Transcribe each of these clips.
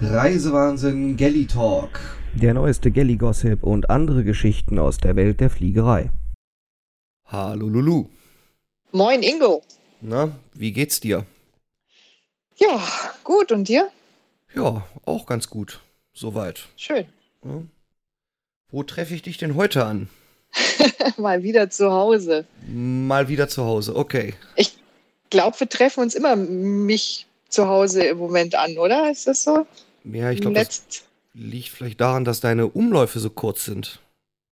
Reisewahnsinn Galley Talk. Der neueste Galley-Gossip und andere Geschichten aus der Welt der Fliegerei. Hallo Lulu. Moin Ingo. Na, wie geht's dir? Ja, gut und dir? Ja, auch ganz gut. Soweit. Schön. Ja. Wo treffe ich dich denn heute an? Mal wieder zu Hause. Mal wieder zu Hause, okay. Ich glaube, wir treffen uns immer mich zu Hause im Moment an, oder? Ist das so? Ja, ich glaube, das liegt vielleicht daran, dass deine Umläufe so kurz sind.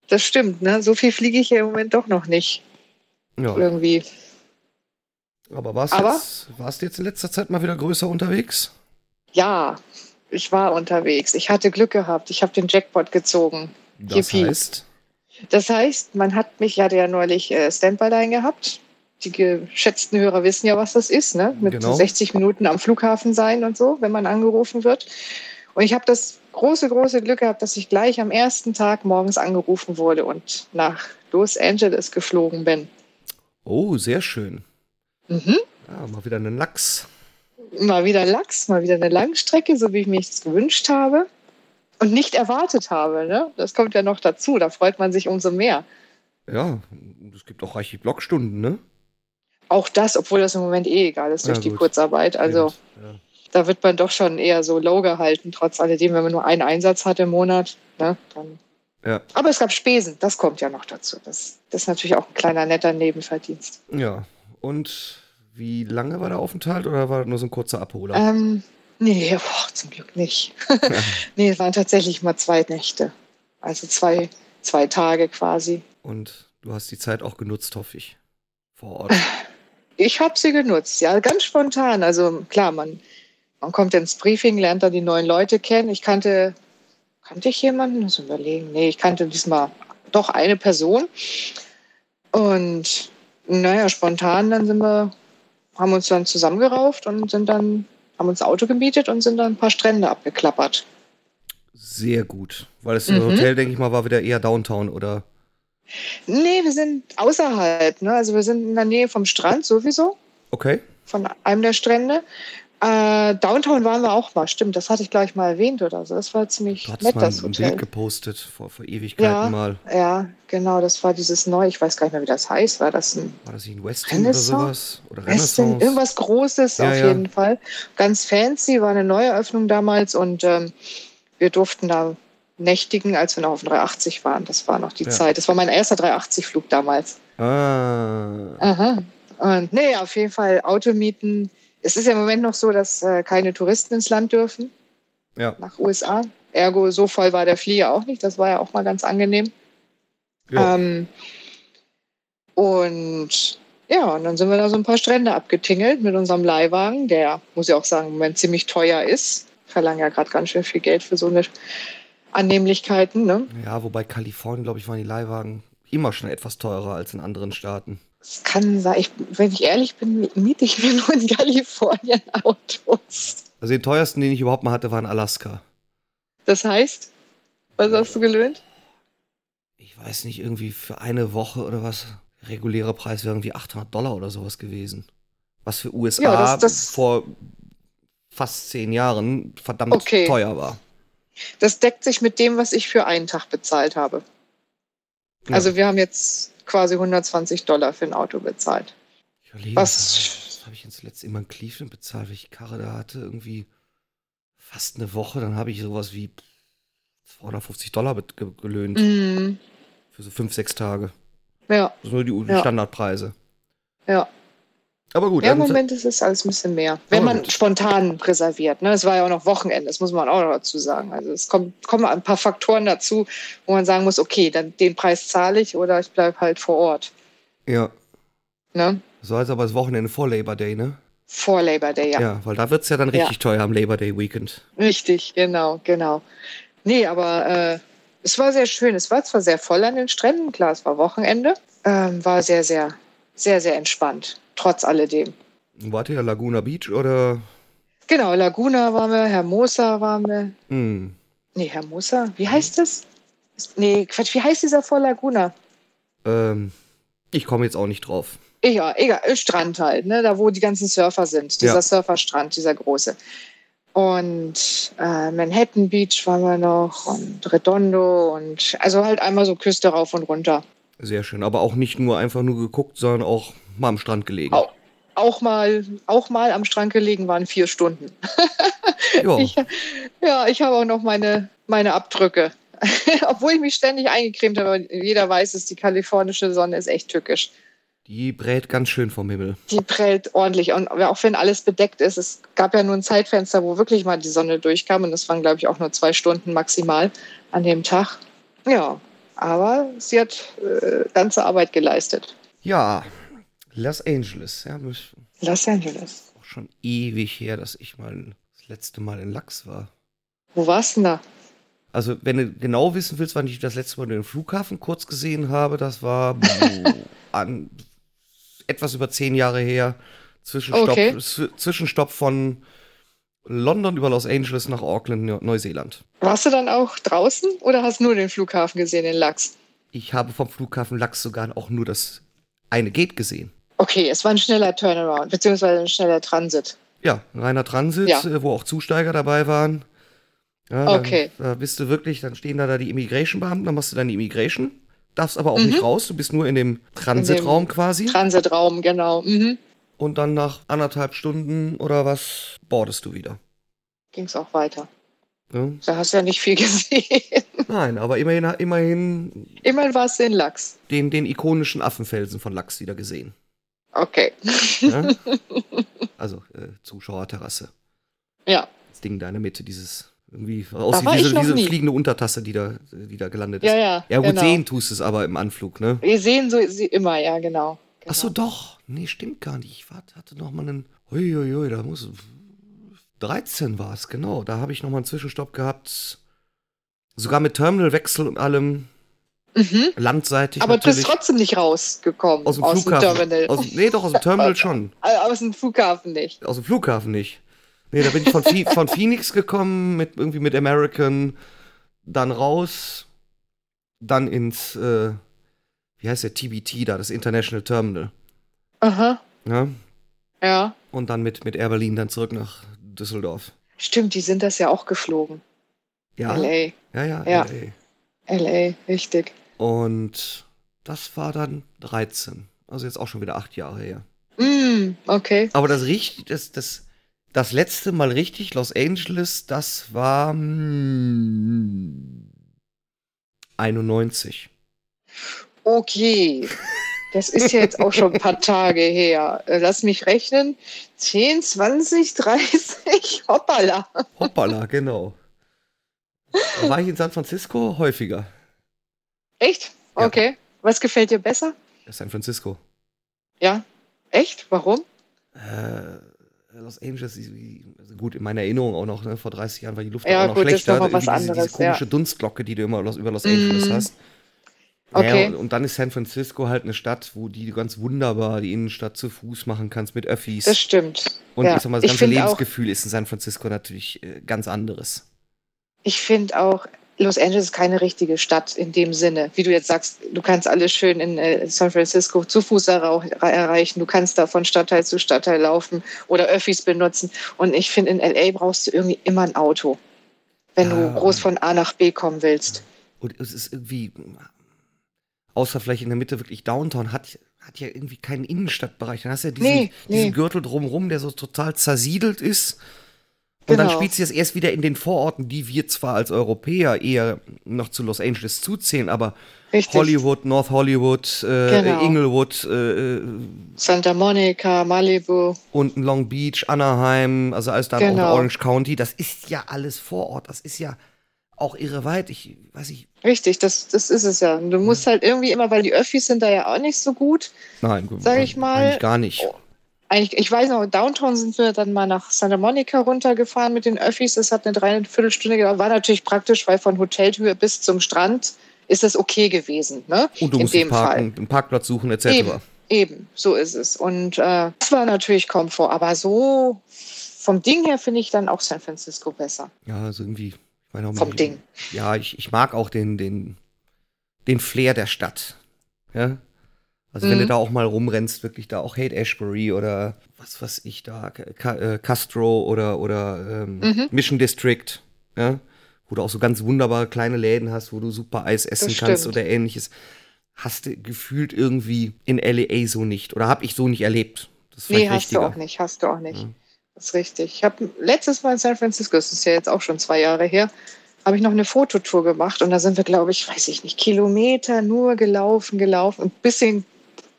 Das stimmt, ne? So viel fliege ich ja im Moment doch noch nicht. Ja, Irgendwie. aber warst, Aber- Jetzt, warst du jetzt in letzter Zeit mal wieder größer unterwegs? Ja, ich war unterwegs. Ich hatte Glück gehabt. Ich habe den Jackpot gezogen. Das Yippie. heißt, Das heißt, man hat mich, ich hatte ja neulich äh, Standby-Line gehabt. Die geschätzten Hörer wissen ja, was das ist, ne? Mit Genau. 60 Minuten am Flughafen sein und so, wenn man angerufen wird. Und ich habe das große, große Glück gehabt, dass ich gleich am ersten Tag morgens angerufen wurde und nach Los Angeles geflogen bin. oh, sehr schön. Mhm. Ja, mal wieder einen Lachs. Mal wieder Lachs, mal wieder eine Langstrecke, so wie ich mir das gewünscht habe und nicht erwartet habe. Ne? Das kommt ja noch dazu, da freut man sich umso mehr. Ja, es gibt auch reichlich Blockstunden, ne? Auch das, obwohl das im Moment eh egal ist durch Ja, die. Kurzarbeit. Also Ja. da wird man doch schon eher so low gehalten, trotz alledem, wenn man nur einen Einsatz hat im Monat. Ne, dann. Ja. Aber es gab Spesen, das kommt ja noch dazu. Das, das ist natürlich auch ein kleiner netter Nebenverdienst. Ja, und wie lange war der Aufenthalt oder war das nur so ein kurzer Abholer? Ähm, nee, boah, zum Glück nicht. nee, es waren tatsächlich mal zwei Nächte. Also zwei, zwei Tage quasi. Und du hast die Zeit auch genutzt, hoffe ich, vor Ort. Ich habe sie genutzt, ja, ganz spontan. Also klar, man, man kommt ins Briefing, lernt dann die neuen Leute kennen. Ich kannte, kannte ich jemanden? Muss ich überlegen. Nee, ich kannte diesmal doch eine Person. Und naja, spontan, dann sind wir, haben uns dann zusammengerauft und sind dann, haben uns ein Auto gemietet und sind dann ein paar Strände abgeklappert. Sehr gut. Weil das Mhm. Hotel, denke ich mal, war wieder eher Downtown, oder? Nee, wir sind außerhalb, ne? Also wir sind in der Nähe vom Strand sowieso. Okay. von einem der Strände. Äh, Downtown waren wir auch mal, stimmt, das hatte ich gleich mal erwähnt oder so. Das war ziemlich Du nett, mal das ein Bild gepostet vor, vor Ewigkeiten Ja. mal. Ja, genau, das war dieses neue, ich weiß gar nicht mehr, wie das heißt. War das ein War das nicht ein Westin oder sowas? Oder Westin? Renaissance? Irgendwas Großes Ja, auf ja. jeden Fall. Ganz fancy, war eine Neueröffnung damals und ähm, wir durften da nächtigen, als wir noch auf dem 380 waren. Das war noch die Ja. Zeit. Das war mein erster 380-Flug damals. Ah. Aha. Und nee, auf jeden Fall Auto mieten. Es ist ja im Moment noch so, dass äh, keine Touristen ins Land dürfen. Ja. nach USA. Ergo, so voll war der Flieger auch nicht. Das war ja auch mal ganz angenehm. Ähm, und ja, und dann sind wir da so ein paar Strände abgetingelt mit unserem Leihwagen, der, muss ich auch sagen, im Moment ziemlich teuer ist. Verlangen ja gerade ganz schön viel Geld für so eine Annehmlichkeiten. Ne? ja, wobei Kalifornien, glaube ich, waren die Leihwagen immer schon etwas teurer als in anderen Staaten. Es kann sein, ich, wenn ich ehrlich bin, miete ich mir nur in Kalifornien Autos. Also den teuersten, den ich überhaupt mal hatte, war in Alaska. Das heißt, was hast du gelöhnt? Ich weiß nicht, irgendwie für eine Woche oder was. Regulärer Preis wäre irgendwie 800 Dollar oder sowas gewesen. Was für USA Ja, das- das- vor fast zehn Jahren verdammt Okay. teuer war. Das deckt sich mit dem, was ich für einen Tag bezahlt habe. Ja. Also wir haben jetzt quasi 120 Dollar für ein Auto bezahlt. Ich überlege, Was- was, habe ich jetzt letzt immer in Cleveland bezahlt, welche Karre da hatte? Irgendwie fast eine Woche. Dann habe ich sowas wie 250 Dollar gelöhnt Mhm. für so fünf, sechs Tage. Ja, nur die, die Ja. Standardpreise. ja. Aber gut, ja, im Moment ist es alles ein bisschen mehr. Wenn man gut. spontan reserviert. Ne? Es war ja auch noch Wochenende, das muss man auch noch dazu sagen. Also es kommt, kommen ein paar Faktoren dazu, wo man sagen muss, okay, dann den Preis zahle ich oder ich bleibe halt vor Ort. ja. Ne? So als aber das Wochenende vor Labor Day, ne? Vor Labor Day, ja. Ja, weil da wird es ja dann Ja. richtig teuer am Labor Day Weekend. Richtig, genau, genau. Nee, aber äh, es war sehr schön. Es war zwar sehr voll an den Stränden, klar, es war Wochenende, ähm, war sehr, sehr, sehr, sehr entspannt, trotz alledem. Wart ihr Laguna Beach oder? Genau, Laguna waren wir, Hermosa waren wir. Hm. Nee, Hermosa, wie heißt das? Nee, Quatsch, wie heißt dieser vor Laguna? Ähm, ich komme jetzt auch nicht drauf. Ja, egal, Strand halt, ne, da wo die ganzen Surfer sind. Dieser Ja. Surferstrand, dieser große. Und äh, Manhattan Beach waren wir noch und Redondo und also halt einmal so Küste rauf und runter. Sehr schön. Aber auch nicht nur einfach nur geguckt, sondern auch mal am Strand gelegen. Auch, auch mal, auch mal am Strand gelegen waren vier Stunden. Ja. Ich, ja, ich habe auch noch meine, meine Abdrücke. Obwohl ich mich ständig eingecremt habe, aber jeder weiß es, die kalifornische Sonne ist echt tückisch. Die brät ganz schön vom Himmel. Die prellt ordentlich. Und auch wenn alles bedeckt ist, es gab ja nur ein Zeitfenster, wo wirklich mal die Sonne durchkam. Und das waren, glaube ich, auch nur zwei Stunden maximal an dem Tag. Ja, aber sie hat äh, ganze Arbeit geleistet. Ja, Los Angeles. Ja, Los Angeles. auch schon ewig her, dass ich mal das letzte Mal in Lachs war. Wo warst du denn da? Also, wenn du genau wissen willst, wann ich das letzte Mal den Flughafen kurz gesehen habe, das war an, etwas über zehn Jahre her. Zwischenstopp, Okay. Zwischenstopp von London über Los Angeles nach Auckland, Neu- Neuseeland. Warst du dann auch draußen oder hast nur den Flughafen gesehen in Lachs? Ich habe vom Flughafen Lachs sogar auch nur das eine Gate gesehen. Okay, es war ein schneller Turnaround, beziehungsweise ein schneller Transit. Ja, ein reiner Transit, Ja. äh, wo auch Zusteiger dabei waren. Ja, Okay. Dann, da bist du wirklich, dann stehen da, da die Immigration-Beamten, dann machst du deine Immigration, darfst aber auch Mhm. nicht raus, du bist nur in dem Transitraum quasi. Transitraum, genau. Mhm. Und dann nach anderthalb Stunden oder was boardest du wieder. Ging es auch weiter. Ja? Da hast du ja nicht viel gesehen. Nein, aber immerhin, immerhin Immerhin warst du in Lachs. den, den ikonischen Affenfelsen von Lachs wieder gesehen. Okay. Ja? also äh, Zuschauerterrasse. Ja. Das Ding da in der Mitte, dieses irgendwie war wie diese, diese fliegende Untertasse, die da, die da gelandet ist. Ja, ja. Ja, gut, genau. sehen tust es aber im Anflug, ne? Wir sehen so sie immer, ja, genau. Genau. Ach so, doch. Nee, stimmt gar nicht. Ich hatte noch mal einen. Uiuiui, da muss. 13 war es, genau. Da habe ich noch mal einen Zwischenstopp gehabt. Sogar mit Terminalwechsel und allem. Mhm. Landseitig Aber du bist trotzdem nicht rausgekommen Aus dem Flughafen. Terminal. Aus, nee, doch, aus dem Terminal schon. Äh, aus dem Flughafen nicht. Aus dem Flughafen nicht. Nee, da bin ich von, von Phoenix gekommen, mit, irgendwie mit American, dann raus, dann ins, äh, wie heißt der, TBT da, das International Terminal. Aha. Ja? Ja. Und dann mit, mit Air Berlin dann zurück nach Düsseldorf. Stimmt, die sind das ja auch geflogen. Ja, LA. ja, ja. Ja. LA. LA, richtig. Und das war dann 13. Also jetzt auch schon wieder acht Jahre her. Mm, okay. Aber das richtig, das, das, das letzte Mal richtig Los Angeles, das war hm, 91. Okay. Das ist ja jetzt auch schon ein paar Tage her. Äh, Lass mich rechnen. 10, 20, 30. Hoppala. Hoppala, genau. Da war ich in San Francisco häufiger. Echt? Ja. Okay. Was gefällt dir besser? San Francisco. Ja. Echt? Warum? Äh, Los Angeles, also gut, in meiner Erinnerung auch noch, ne, vor 30 Jahren war die Luft Ja, auch noch gut, das ist schlechter. noch mal was Irgendwie diese, anderes, diese komische Dunstglocke, die du immer über Los Mm. Angeles hast. Naja, Okay. und, und dann ist San Francisco halt eine Stadt, wo die ganz wunderbar die Innenstadt zu Fuß machen kannst mit Öffis. Das stimmt. und ja. ich sag mal, das ganze finde auch- Lebensgefühl ist in San Francisco natürlich äh, ganz anderes. Ich finde auch, Los Angeles ist keine richtige Stadt in dem Sinne. Wie du jetzt sagst, du kannst alles schön in äh, San Francisco zu Fuß erreichen. Du kannst da von Stadtteil zu Stadtteil laufen oder Öffis benutzen. Und ich finde, in LA brauchst du irgendwie immer ein Auto, wenn Ja. du groß von A nach B kommen willst. Und es ist irgendwie, außer vielleicht in der Mitte wirklich Downtown, hat, hat ja irgendwie keinen Innenstadtbereich. Dann hast du ja diesen, Nee, nee. diesen Gürtel drumherum, der so total zersiedelt ist. Und dann Genau. spielt sich das erst wieder in den Vororten, die wir zwar als Europäer eher noch zu Los Angeles zuzählen, aber Richtig. Hollywood, North Hollywood, äh, Genau. Inglewood äh, Santa Monica, Malibu. und Long Beach, Anaheim, also alles da Genau. auch Orange County, das ist ja alles Vorort. Das ist ja auch irre weit. Ich weiß nicht. Richtig, das, das ist es ja. Du musst halt irgendwie immer, weil die Öffis sind da ja auch nicht so gut. Nein, Sag ich mal, Eigentlich gar nicht. oh, Eigentlich, ich weiß noch, Downtown sind wir dann mal nach Santa Monica runtergefahren mit den Öffis. Das hat eine Dreiviertelstunde gedauert. War natürlich praktisch, weil von Hotelhöhe bis zum Strand ist es okay gewesen. Ne? Und du In musst dem parken, einen Parkplatz suchen, etc. Eben. Eben, so ist es. Und äh, das war natürlich Komfort. Aber so vom Ding her finde ich dann auch San Francisco besser. Ja, also irgendwie. Ich meine Vom mal- Ding. Ja, ich, ich mag auch den, den, den Flair der Stadt. Ja. Also wenn du Mhm. da auch mal rumrennst, wirklich da auch Hate Ashbury oder was weiß ich da, äh, Castro oder, oder ähm, Mhm. Mission District, ja, wo du auch so ganz wunderbare kleine Läden hast, wo du super Eis essen Das kannst stimmt. oder ähnliches. Hast du gefühlt irgendwie in LA so nicht oder habe ich so nicht erlebt. Das Nee, hast du auch nicht, hast du auch nicht. Ja. Das ist richtig. Ich habe letztes Mal in San Francisco, das ist ja jetzt auch schon zwei Jahre her, habe ich noch eine Fototour gemacht und da sind wir, glaube ich, weiß ich nicht, Kilometer nur gelaufen, gelaufen, ein bisschen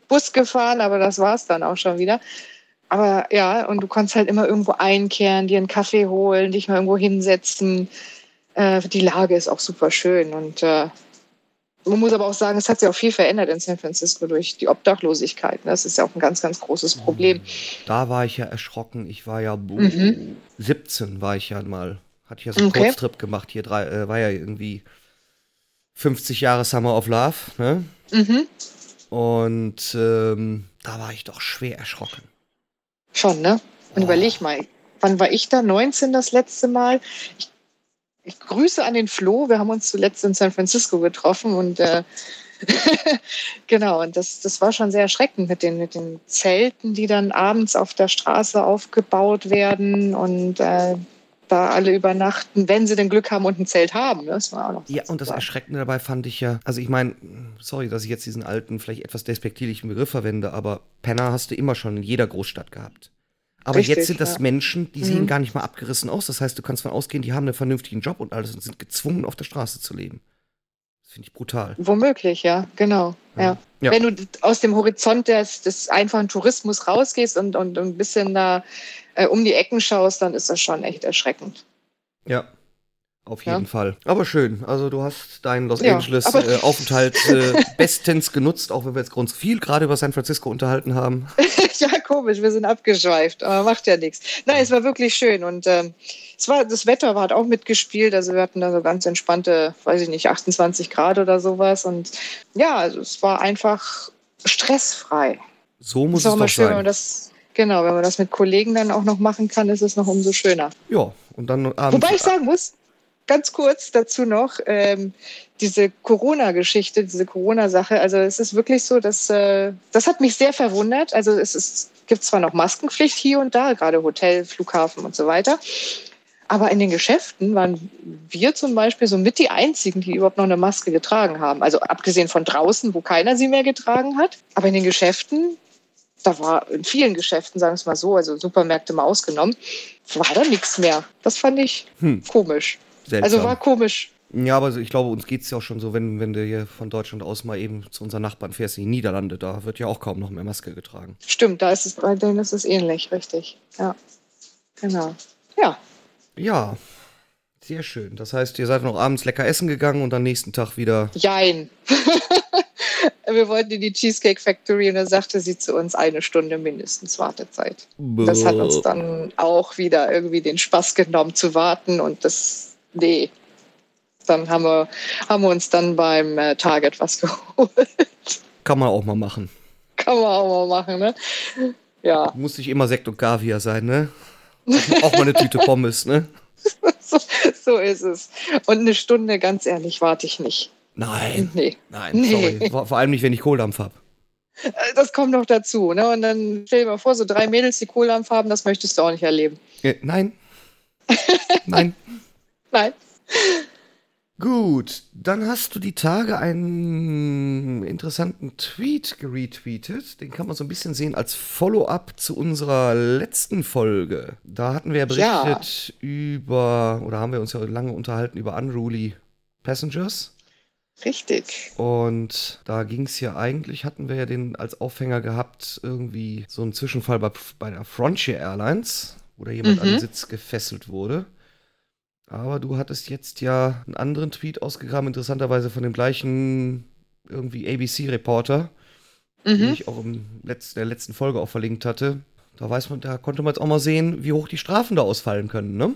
Bus gefahren, aber das war es dann auch schon wieder. Aber ja, und du konntest halt immer irgendwo einkehren, dir einen Kaffee holen, dich mal irgendwo hinsetzen. Äh, die Lage ist auch super schön und äh, man muss aber auch sagen, es hat sich auch viel verändert in San Francisco durch die Obdachlosigkeit. Das ist ja auch ein ganz, ganz großes Problem. Da war ich ja erschrocken. Ich war ja Mhm. 17 war ich ja mal. Hatte ich ja so einen Okay. Kurztrip gemacht. Hier drei, äh, war ja irgendwie 50 Jahre Summer of Love. Ne? Mhm. Und ähm, da war ich doch schwer erschrocken. Schon, ne? Und Oh. überleg mal, wann war ich da? 19 das letzte Mal. Ich, ich grüße an den Flo. Wir haben uns zuletzt in San Francisco getroffen und äh, genau, und das, das war schon sehr erschreckend mit den, mit den Zelten, die dann abends auf der Straße aufgebaut werden und äh, da alle übernachten, wenn sie denn Glück haben und ein Zelt haben. Ne? Das war auch noch Ja, und das. Erschreckende dabei fand ich ja, also ich meine, sorry, dass ich jetzt diesen alten, vielleicht etwas despektierlichen Begriff verwende, aber Penner hast du immer schon in jeder Großstadt gehabt. Aber Richtig, jetzt sind das ja. Menschen, die sehen Mhm. gar nicht mal abgerissen aus. Das heißt, du kannst davon ausgehen, die haben einen vernünftigen Job und alles und sind gezwungen, auf der Straße zu leben. Das finde ich brutal. Womöglich, ja, genau. Ja. Ja. Wenn du aus dem Horizont des, des einfachen Tourismus rausgehst und, und ein bisschen da äh, um die Ecken schaust, dann ist das schon echt erschreckend. Ja. Auf Ja. jeden Fall. Aber schön. Also du hast deinen Los Ja, Angeles äh, Aufenthalt äh, bestens genutzt, auch wenn wir jetzt ganz viel gerade über San Francisco unterhalten haben. ja, komisch, wir sind abgeschweift, aber macht ja nichts. Nein, es war wirklich schön und ähm, es war, das Wetter war, hat auch mitgespielt. Also wir hatten da so ganz entspannte, weiß ich nicht, 28 Grad oder sowas. Und ja, also es war einfach stressfrei. So muss es doch schön, sein. das, genau, wenn man das mit Kollegen dann auch noch machen kann, ist es noch umso schöner. Ja, und dann abends. Wobei ich sagen muss, ganz kurz dazu noch, ähm, diese Corona-Geschichte, diese Corona-Sache, also es ist wirklich so, dass äh, das hat mich sehr verwundert. Also es ist, gibt zwar noch Maskenpflicht hier und da, gerade Hotel, Flughafen und so weiter. Aber in den Geschäften waren wir zum Beispiel so mit die Einzigen, die überhaupt noch eine Maske getragen haben. Also abgesehen von draußen, wo keiner sie mehr getragen hat. Aber in den Geschäften, da war in vielen Geschäften, sagen wir es mal so, also Supermärkte mal ausgenommen, war da nichts mehr. Das fand ich Hm, komisch. Seltsam. Also war komisch. Ja, aber ich glaube, uns geht es ja auch schon so, wenn, wenn du hier von Deutschland aus mal eben zu unseren Nachbarn fährst, in die Niederlande, da wird ja auch kaum noch mehr Maske getragen. Stimmt, da ist es, bei denen ist es ähnlich, richtig. Ja. Genau. Ja, Ja, sehr schön. Das heißt, ihr seid noch abends lecker essen gegangen und am nächsten Tag wieder. jein. Wir wollten in die Cheesecake Factory und da sagte sie zu uns eine Stunde mindestens Wartezeit. Das hat uns dann auch wieder irgendwie den Spaß genommen zu warten und das, nee. Dann haben wir, haben wir uns dann beim äh, Target was geholt. Kann man auch mal machen. Kann man auch mal machen, ne? Ja, Muss nicht immer Sekt und Kaviar sein, ne? auch mal eine Tüte Pommes, ne? so, so ist es. Und eine Stunde, ganz ehrlich, warte ich nicht. Nein, Nee. nein, Nee. sorry. Vor, allem nicht, wenn ich Kohldampf hab. Äh, Das kommt noch dazu. Ne? Und dann stell dir mal vor, so drei Mädels, die Kohldampf haben, das möchtest du auch nicht erleben. Äh, nein. nein. Nein. Gut, dann hast du die Tage einen interessanten Tweet geretweetet. Den kann man so ein bisschen sehen als Follow-up zu unserer letzten Folge. Da hatten wir ja berichtet über, oder haben wir uns ja lange unterhalten über Unruly Passengers. Richtig. Und da ging es ja eigentlich, hatten wir ja den als Aufhänger gehabt, irgendwie so einen Zwischenfall bei, bei der Frontier Airlines, wo da jemand an Mhm. den Sitz gefesselt wurde. Aber du hattest jetzt ja einen anderen Tweet ausgegraben, interessanterweise von dem gleichen irgendwie ABC-Reporter, den Mhm. ich auch in letz der letzten Folge auch verlinkt hatte. Da weiß man, da konnte man jetzt auch mal sehen, wie hoch die Strafen da ausfallen können, ne?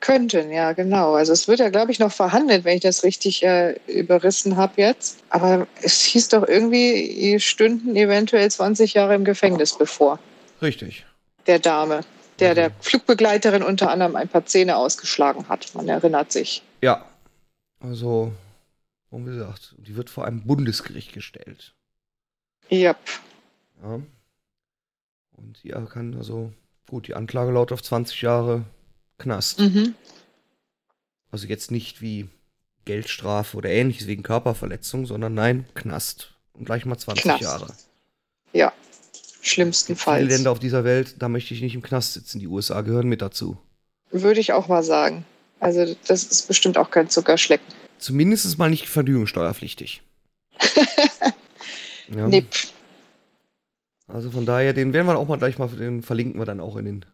Könnten, ja, genau. Also es wird ja, glaube ich, noch verhandelt, wenn ich das richtig äh, überrissen habe jetzt. Aber es hieß doch irgendwie, ihr stünden eventuell 20 Jahre im Gefängnis bevor. Richtig. Der Dame, der Mhm. der Flugbegleiterin unter anderem ein paar Zähne ausgeschlagen hat. Man erinnert sich. Ja. Also, wie gesagt, die wird vor einem Bundesgericht gestellt. Ja. Ja. Und sie kann also, gut, die Anklage lautet auf 20 Jahre Knast. Mhm. Also jetzt nicht wie Geldstrafe oder ähnliches wegen Körperverletzung, sondern nein, Knast. Und gleich mal 20 Knast. Jahre. Ja. Viele Schlimmstenfalls. Länder auf dieser Welt, da möchte ich nicht im Knast sitzen. Die USA gehören mit dazu. Würde ich auch mal sagen. Also, das ist bestimmt auch kein Zuckerschlecken. Zumindest mal nicht vergnügungssteuerpflichtig. ja. Nipp. Also von daher, den werden wir auch mal gleich mal, den verlinken wir dann auch in den,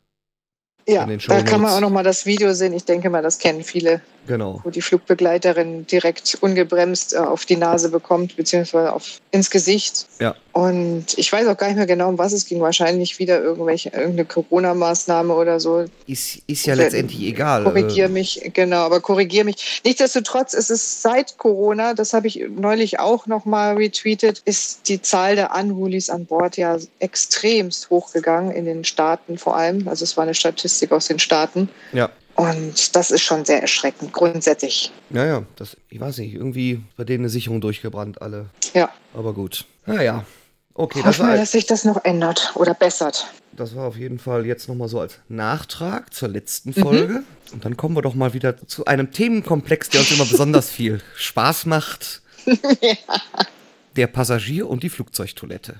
Ja, da kann man auch noch mal das Video sehen. Ich denke mal, das kennen viele, genau. wo die Flugbegleiterin direkt ungebremst äh, auf die Nase bekommt, beziehungsweise auf, ins Gesicht. Ja. Und ich weiß auch gar nicht mehr genau, um was es ging. Wahrscheinlich wieder irgendwelche, irgendeine Corona-Maßnahme oder so. Ist, ist ja Oder- letztendlich egal. Korrigier Äh, mich, genau, aber korrigier mich. Nichtsdestotrotz ist es seit Corona, das habe ich neulich auch noch mal retweetet, ist die Zahl der Unrulies an Bord ja extremst hochgegangen in den Staaten vor allem. Also es war eine Statistik aus den Staaten. Ja. Und das ist schon sehr erschreckend, grundsätzlich. Naja, das, ich weiß nicht, irgendwie bei denen eine Sicherung durchgebrannt, alle. Ja. Aber gut. Naja. Okay, das Hoffen wir, war, dass sich das noch ändert oder bessert. das war auf jeden Fall jetzt nochmal so als Nachtrag zur letzten Mhm. Folge. Und dann kommen wir doch mal wieder zu einem Themenkomplex, der uns immer besonders viel Spaß macht. Der Passagier und die Flugzeugtoilette.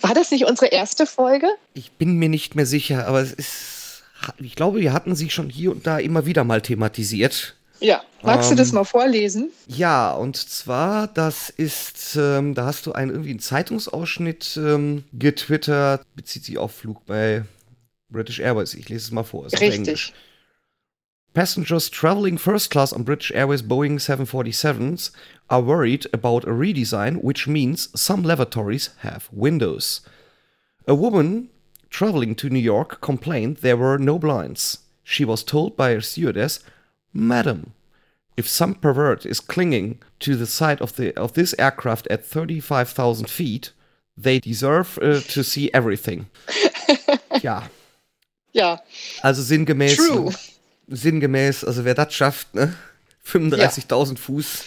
War das nicht unsere erste Folge? Ich bin mir nicht mehr sicher, aber es ist. Ich glaube, wir hatten sie schon hier und da immer wieder mal thematisiert. Ja. Magst du Ähm, das mal vorlesen? Ja, und zwar, das ist, ähm, da hast du einen irgendwie einen Zeitungsausschnitt ähm, getwittert, bezieht sich auf Flug bei British Airways. Ich lese es mal vor. ist auf Englisch. Richtig. Passengers traveling first class on British Airways Boeing 747s are worried about a redesign, which means some lavatories have windows. A woman traveling to New York complained there were no blinds. She was told by a stewardess, Madam, if some pervert is clinging to the side of, the, of this aircraft at 35,000 feet, they deserve uh, to see everything. ja, Ja, also sinngemäß. True. Sinngemäß, also wer das schafft, ne? 35.000 Fuß.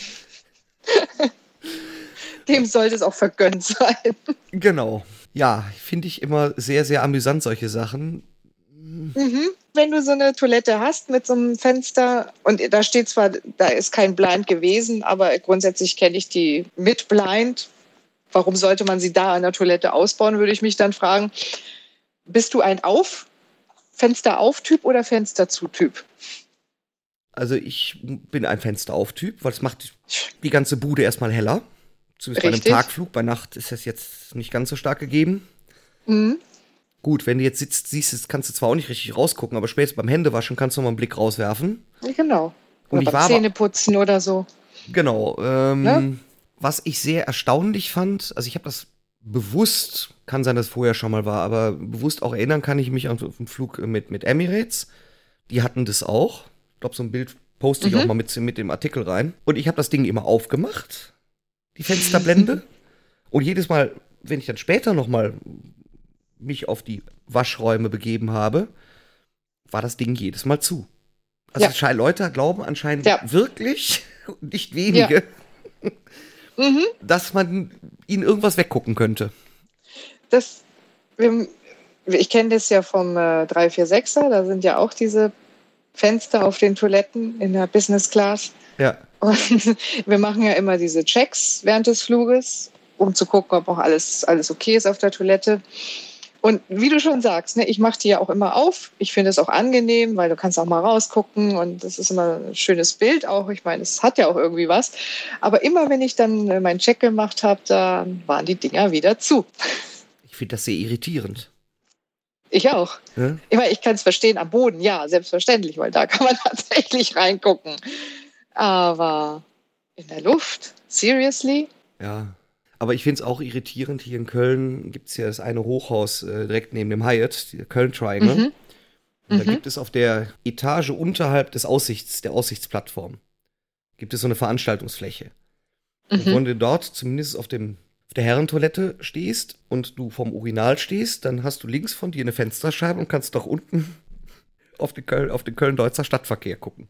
Dem sollte es auch vergönnt sein. Genau. Ja, finde ich immer sehr, sehr amüsant, solche Sachen. Mhm. Wenn du so eine Toilette hast mit so einem Fenster und da steht zwar, da ist kein Blind gewesen, aber grundsätzlich kenne ich die mit Blind. Warum sollte man sie da an der Toilette ausbauen, würde ich mich dann fragen. Bist du ein Auf, Fenster-Auf-Typ oder Fenster-zu-Typ? Also ich bin ein Fenster-auf-Typ, weil es macht die ganze Bude erstmal heller. Zumindest bei Richtig. einem Tagflug. Bei Nacht ist das jetzt nicht ganz so stark gegeben. Mhm. Gut, wenn du jetzt sitzt, siehst, du, kannst du zwar auch nicht richtig rausgucken, aber spätestens beim Händewaschen kannst du mal einen Blick rauswerfen. Genau. Und Oder ich beim war aber- Zähneputzen oder so. Genau. Ähm, Ne? Was ich sehr erstaunlich fand, also ich habe das bewusst, kann sein, dass es vorher schon mal war, aber bewusst auch erinnern kann ich mich an einen Flug mit, mit Emirates. Die hatten das auch. Ich glaube, so ein Bild poste ich Mhm. auch mal mit, mit dem Artikel rein. Und ich habe das Ding immer aufgemacht, die Fensterblende. Und jedes Mal, wenn ich dann später noch mal mich auf die Waschräume begeben habe, war das Ding jedes Mal zu. Also Ja. Leute glauben anscheinend Ja. wirklich, nicht wenige, Mhm. dass man ihnen irgendwas weggucken könnte. Das, ich kenne das ja vom äh, 346er, da sind ja auch diese Fenster auf den Toiletten in der Business Class. Ja. Und wir machen ja immer diese Checks während des Fluges, um zu gucken, ob auch alles, alles okay ist auf der Toilette. Und wie du schon sagst, ne, ich mache die ja auch immer auf. Ich finde es auch angenehm, weil du kannst auch mal rausgucken und das ist immer ein schönes Bild auch. Ich meine, es hat ja auch irgendwie was. Aber immer wenn ich dann äh, meinen Check gemacht habe, dann waren die Dinger wieder zu. Ich finde das sehr irritierend. Ich auch. Ne? Ich meine, ich kann es verstehen am Boden, ja, selbstverständlich, weil da kann man tatsächlich reingucken. Aber in der Luft, seriously? Ja. Aber ich finde es auch irritierend. Hier in Köln gibt es ja das eine Hochhaus äh, direkt neben dem Hyatt, die Köln Triangle. Mhm. Und da Mhm. gibt es auf der Etage unterhalb des Aussichts, der Aussichtsplattform, gibt es so eine Veranstaltungsfläche. Und Mhm. wenn du dort zumindest auf, dem, auf der Herrentoilette stehst und du vom Urinal stehst, dann hast du links von dir eine Fensterscheibe und kannst doch unten auf den, Köln, auf den Köln-Deutzer Stadtverkehr gucken.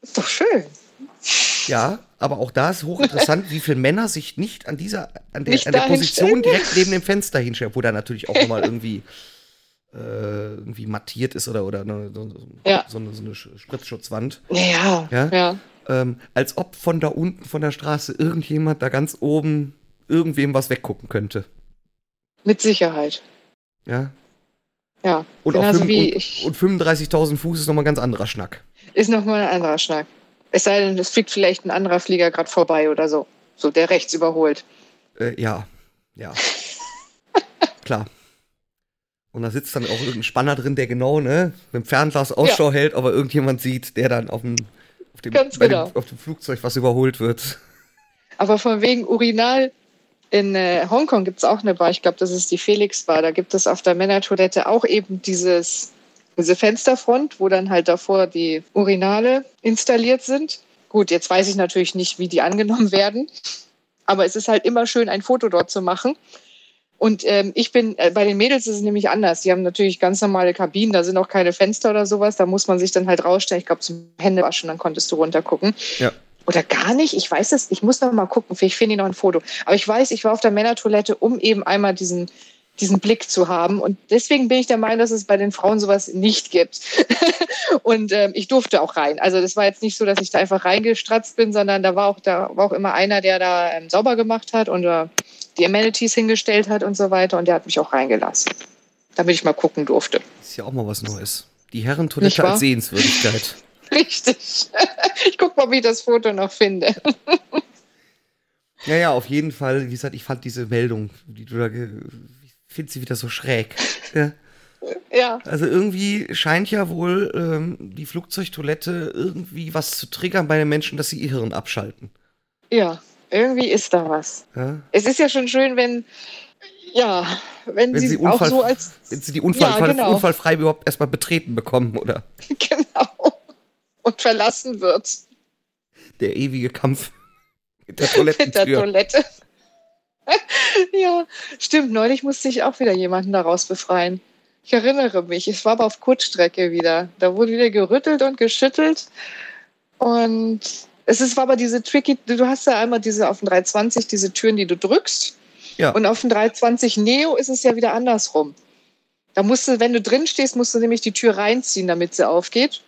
Ist doch schön. Ja, aber auch da ist hochinteressant, wie viele Männer sich nicht an dieser, an der, an der Position stellen. direkt neben dem Fenster hinstellen, wo da natürlich auch nochmal irgendwie, äh, irgendwie mattiert ist oder, oder ne, so, Ja. so, eine, so eine Sch- Spritzschutzwand. Ja, Ja? ja. ja. Ähm, als ob von da unten von der Straße irgendjemand da ganz oben irgendwem was weggucken könnte. Mit Sicherheit. Ja. Ja. Und, wie und, und 35.000 Fuß ist nochmal ein ganz anderer Schnack. Ist nochmal ein anderer Schnack. Es sei denn, es fliegt vielleicht ein anderer Flieger gerade vorbei oder so. So, der rechts überholt. Äh, ja, ja. Klar. Und da sitzt dann auch irgendein Spanner drin, der genau, ne, mit dem Fernglas Ausschau hält, aber irgendjemand sieht, der dann auf dem, auf dem, genau. dem, auf dem Flugzeug was überholt wird. Aber von wegen Urinal in äh, Hongkong gibt es auch eine Bar. Ich glaube, das ist die Felix Bar. Da gibt es auf der Männertoilette auch eben dieses, diese Fensterfront, wo dann halt davor die Urinale installiert sind. Gut, jetzt weiß ich natürlich nicht, wie die angenommen werden. Aber es ist halt immer schön, ein Foto dort zu machen. Und ähm, ich bin, äh, bei den Mädels ist es nämlich anders. Die haben natürlich ganz normale Kabinen, da sind auch keine Fenster oder sowas. Da muss man sich dann halt rausstellen. Ich glaube, zum Händewaschen, dann konntest du runtergucken. Ja. Oder gar nicht. Ich weiß es, ich muss noch mal gucken. Vielleicht finde ich noch ein Foto. Aber ich weiß, ich war auf der Männertoilette, um eben einmal diesen, diesen Blick zu haben. Und deswegen bin ich der Meinung, dass es bei den Frauen sowas nicht gibt. und ähm, ich durfte auch rein. Also das war jetzt nicht so, dass ich da einfach reingestratzt bin, sondern da war auch, da war auch immer einer, der da ähm, sauber gemacht hat und äh, die Amenities hingestellt hat und so weiter. Und der hat mich auch reingelassen. Damit ich mal gucken durfte. Ist ja auch mal was Neues. Die Herrentoilette als Sehenswürdigkeit. Richtig. Ich guck mal, wie ich das Foto noch finde. Ja, ja, auf jeden Fall. Wie gesagt, ich fand diese Meldung, die du da, ich finde sie wieder so schräg. Ja. Ja, Also irgendwie scheint ja wohl ähm, die Flugzeugtoilette irgendwie was zu triggern bei den Menschen, dass sie ihr Hirn abschalten. ja. Irgendwie ist da was. Ja? Es ist ja schon schön, wenn, ja, wenn, Wenn sie, sie auch Unfall- so als, Wenn sie die Unfall, Ja, genau. unfallfrei überhaupt erstmal betreten bekommen, oder? genau, und verlassen wird Der ewige Kampf mit der mit der. Toilette. ja, stimmt. Neulich musste ich auch wieder jemanden daraus befreien. Ich erinnere mich, es war aber auf Kurzstrecke wieder. Da wurde wieder gerüttelt und geschüttelt. Und es ist, war aber diese tricky, du hast ja einmal diese auf dem 320, diese Türen, die du drückst. Ja. Und auf dem 320 Neo ist es ja wieder andersrum. Da musst du, wenn du drin stehst, musst du nämlich die Tür reinziehen, damit sie aufgeht.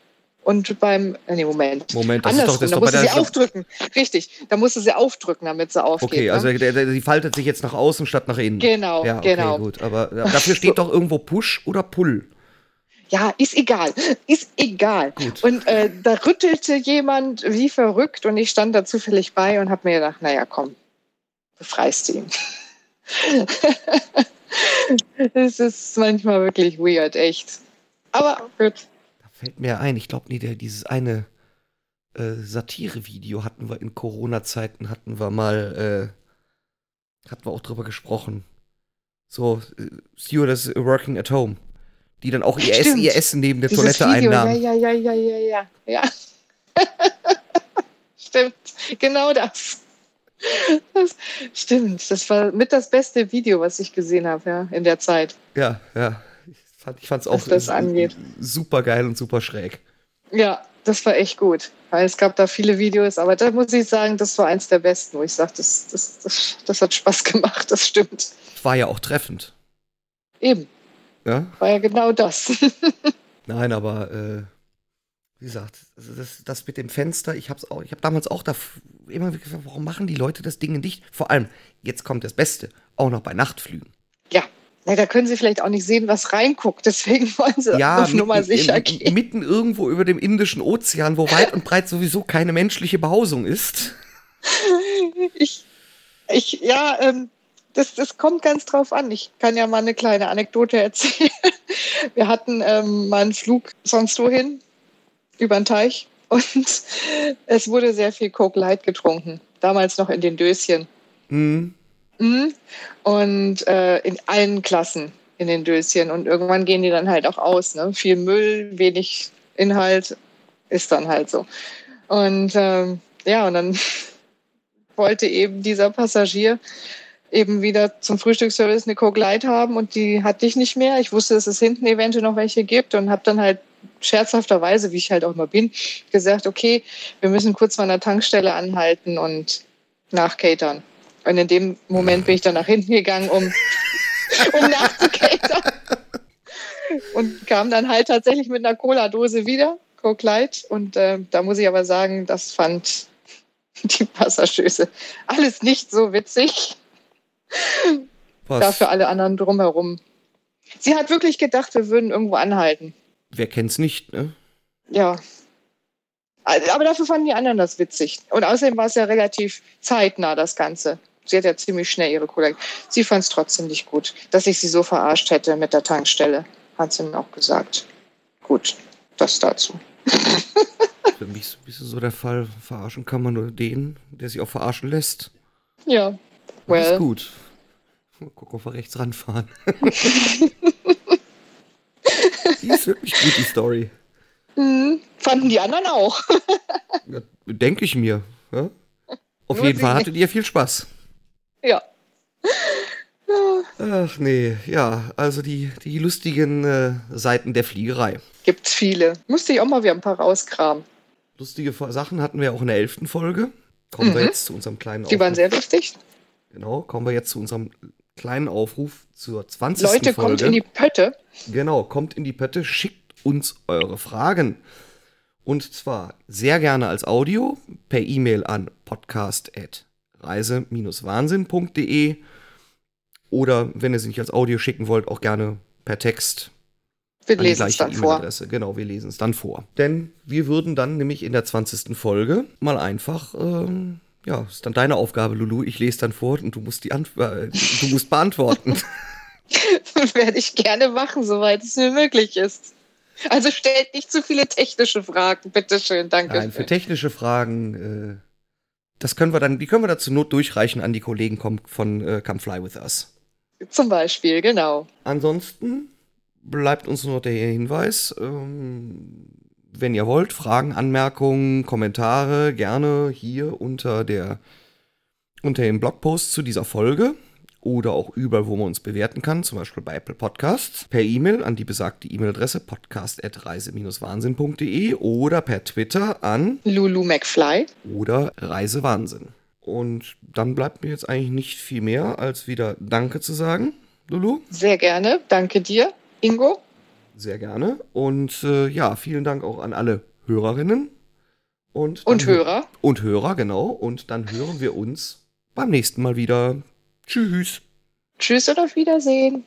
Und beim, äh, nee, Moment. Moment, das ist Andersrum, doch, das ist da doch bei musst du der sie aufdrücken. Richtig, da musst du sie aufdrücken, damit sie aufgeht. Okay, ne? also der, der, sie faltet sich jetzt nach außen statt nach innen. Genau, ja, okay, genau. gut. Aber dafür steht doch irgendwo Push oder Pull. Ja, ist egal. Ist egal. Gut. Und äh, da rüttelte jemand wie verrückt und ich stand da zufällig bei und habe mir gedacht, naja, komm, befreist ihn. Es ist manchmal wirklich weird, echt. Aber gut. Fällt mir ein, ich glaube, nee, der, dieses eine äh, Satire-Video hatten wir in Corona-Zeiten, hatten wir mal, äh, hatten wir auch drüber gesprochen. So, äh, Stewardess working at home. Die dann auch ihr, Essen, ihr Essen neben der Dieses Toilette Video, einnahmen. ja, ja, ja, ja, ja, ja. ja. stimmt, genau das. das. Stimmt, das war mit das beste Video, was ich gesehen habe, ja, in der Zeit. Ja, ja. Ich fand, Was auch angeht. super geil und super schräg. Ja, das war echt gut. Weil es gab da viele Videos, aber da muss ich sagen, das war eins der besten, wo ich sage, das, das, das, das hat Spaß gemacht, das stimmt. War ja auch treffend. Eben, Ja? war ja genau das. Nein, aber äh, wie gesagt, das, das mit dem Fenster, ich habe auch, ich habe damals auch da immer gefragt, warum machen die Leute das Ding nicht? Vor allem, jetzt kommt das Beste, auch noch bei Nachtflügen. Ja. da können sie vielleicht auch nicht sehen, was reinguckt, deswegen wollen sie Ja, auf Nummer mitten, sicher in, gehen. mitten irgendwo über dem Indischen Ozean, wo weit und breit sowieso keine menschliche Behausung ist. Ich, ich, ja, ähm, das, das kommt ganz drauf an. Ich kann ja mal eine kleine Anekdote erzählen. Wir hatten ähm, mal einen Flug sonst wohin über den Teich und es wurde sehr viel Coke Light getrunken. Damals noch in den Döschen. Hm, Mhm. Und äh, in allen Klassen in den Döschen. Und irgendwann gehen die dann halt auch aus. Ne? Viel Müll, wenig Inhalt ist dann halt so. Und ähm, ja, und dann wollte eben dieser Passagier eben wieder zum Frühstücksservice eine Coke Light haben und die hatte ich nicht mehr. Ich wusste, dass es hinten eventuell noch welche gibt und habe dann halt scherzhafterweise, wie ich halt auch mal bin, gesagt, okay, wir müssen kurz mal an der Tankstelle anhalten und nachcatern. Und in dem Moment bin ich dann nach hinten gegangen, um, um nachzucatern. Und kam dann halt tatsächlich mit einer Cola-Dose wieder, Coke Light. Und äh, da muss ich aber sagen, das fand die Passagiöse alles nicht so witzig. Was? Dafür alle anderen drumherum. Sie hat wirklich gedacht, wir würden irgendwo anhalten. Wer kennt's nicht, ne? Ja. Aber dafür fanden die anderen das witzig. Und außerdem war es ja relativ zeitnah, das Ganze. Sie hat ja ziemlich schnell ihre Kollegen. Sie fand es trotzdem nicht gut, dass ich sie so verarscht hätte mit der Tankstelle. Hat sie mir auch gesagt. Gut, das dazu. Für mich ist ein bisschen so der Fall, verarschen kann man nur den, der sich auch verarschen lässt. Ja. Das Well. ist gut. Mal gucken, ob wir rechts ranfahren. die ist wirklich gut, die Story. Mhm. Fanden die anderen auch. Ja, Denke ich mir. Ja? Auf Nur jeden Fall hattet ihr viel Spaß. Ja. Ach nee, ja, also die, die lustigen äh, Seiten der Fliegerei. Gibt's viele. Musste ich auch mal wieder ein paar rauskramen. Lustige Sachen hatten wir auch in der elften Folge. Kommen wir Mhm. jetzt zu unserem kleinen Die waren Aufruf. sehr lustig. Genau, kommen wir jetzt zu unserem kleinen Aufruf zur 20. Leute, Folge. kommt in die Pötte. Genau, kommt in die Pötte, schickt uns eure Fragen. Und zwar sehr gerne als Audio per E-Mail an podcast.reise-wahnsinn.de oder wenn ihr sie nicht als Audio schicken wollt, auch gerne per Text Wir lesen es dann vor. E-Mail-Adresse. Genau, wir lesen es dann vor. Denn wir würden dann nämlich in der 20. Folge mal einfach, ähm, ja, ist dann deine Aufgabe, Lulu. Ich lese dann vor und du musst die Ant äh, du musst beantworten. Werde ich gerne machen, soweit es mir möglich ist. Also stellt nicht zu viele technische Fragen. Bitteschön, danke. Nein, für technische Fragen, äh, das können wir dann, die können wir da zur Not durchreichen an die Kollegen von äh, Come Fly With Us. Zum Beispiel, genau. Ansonsten bleibt uns nur der Hinweis, ähm, wenn ihr wollt, Fragen, Anmerkungen, Kommentare gerne hier unter der unter dem Blogpost zu dieser Folge oder auch überall, wo man uns bewerten kann, zum Beispiel bei Apple Podcasts, per E-Mail an die besagte E-Mail-Adresse podcast.reise-wahnsinn.de oder per Twitter an Lulu McFly. oder Reisewahnsinn. Und dann bleibt mir jetzt eigentlich nicht viel mehr, als wieder Danke zu sagen, Lulu. Sehr gerne. Danke dir, Ingo. Sehr gerne. Und äh, ja, vielen Dank auch an alle Hörerinnen. Und, Und Hörer. Und Hörer, genau. Und dann hören wir uns beim nächsten Mal wieder. Tschüss. Tschüss und auf Wiedersehen.